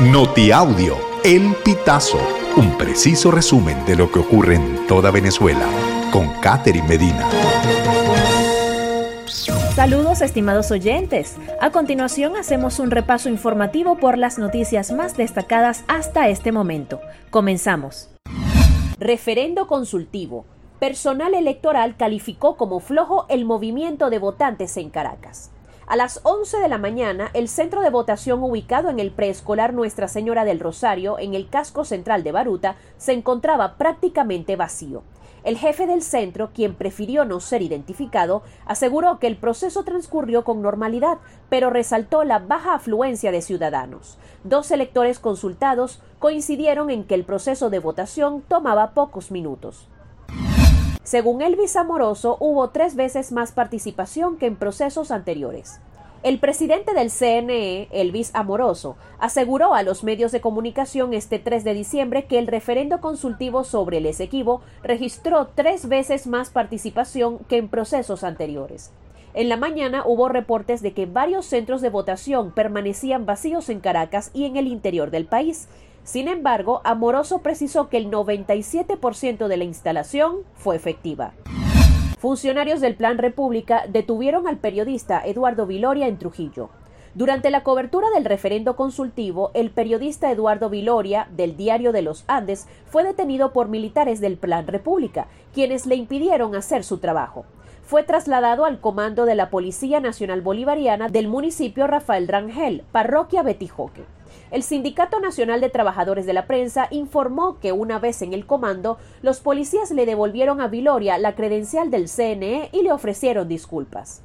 Notiaudio, El Pitazo, un preciso resumen de lo que ocurre en toda Venezuela, con Catherine Medina. Saludos estimados oyentes. A continuación hacemos un repaso informativo por las noticias más destacadas hasta este momento. Comenzamos. Referendo consultivo. Personal electoral calificó como flojo el movimiento de votantes en Caracas. A las 11 de la mañana, el centro de votación ubicado en el preescolar Nuestra Señora del Rosario, en el casco central de Baruta, se encontraba prácticamente vacío. El jefe del centro, quien prefirió no ser identificado, aseguró que el proceso transcurrió con normalidad, pero resaltó la baja afluencia de ciudadanos. Dos electores consultados coincidieron en que el proceso de votación tomaba pocos minutos. Según Elvis Amoroso, hubo tres veces más participación que en procesos anteriores. El presidente del CNE, Elvis Amoroso, aseguró a los medios de comunicación este 3 de diciembre que el referendo consultivo sobre el Esequibo registró tres veces más participación que en procesos anteriores. En la mañana hubo reportes de que varios centros de votación permanecían vacíos en Caracas y en el interior del país, sin embargo, Amoroso precisó que el 97% de la instalación fue efectiva. Funcionarios del Plan República detuvieron al periodista Eduardo Viloria en Trujillo. Durante la cobertura del referendo consultivo, el periodista Eduardo Viloria, del Diario de los Andes, fue detenido por militares del Plan República, quienes le impidieron hacer su trabajo. Fue trasladado al comando de la Policía Nacional Bolivariana del municipio Rafael Rangel, parroquia Betijoque. El Sindicato Nacional de Trabajadores de la Prensa informó que una vez en el comando, los policías le devolvieron a Viloria la credencial del CNE y le ofrecieron disculpas.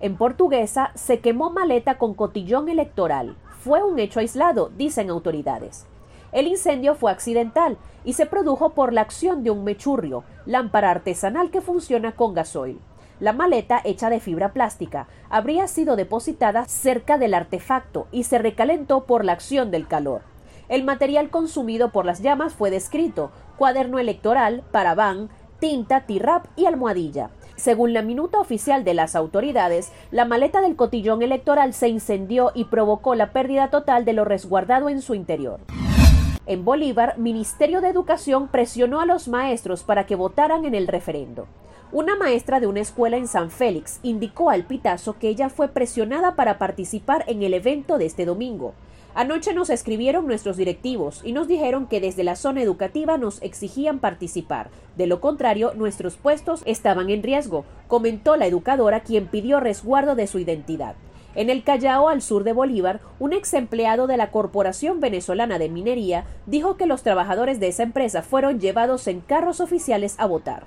En Portuguesa se quemó maleta con cotillón electoral. Fue un hecho aislado, dicen autoridades. El incendio fue accidental y se produjo por la acción de un mechurrio, lámpara artesanal que funciona con gasoil. La maleta, hecha de fibra plástica, habría sido depositada cerca del artefacto y se recalentó por la acción del calor. El material consumido por las llamas fue descrito, cuaderno electoral, parabán, tinta, tirap y almohadilla. Según la minuta oficial de las autoridades, la maleta del cotillón electoral se incendió y provocó la pérdida total de lo resguardado en su interior. En Bolívar, Ministerio de Educación presionó a los maestros para que votaran en el referendo. Una maestra de una escuela en San Félix indicó al Pitazo que ella fue presionada para participar en el evento de este domingo. Anoche nos escribieron nuestros directivos y nos dijeron que desde la zona educativa nos exigían participar. De lo contrario, nuestros puestos estaban en riesgo, comentó la educadora quien pidió resguardo de su identidad. En el Callao, al sur de Bolívar, un ex empleado de la Corporación Venezolana de Minería dijo que los trabajadores de esa empresa fueron llevados en carros oficiales a votar.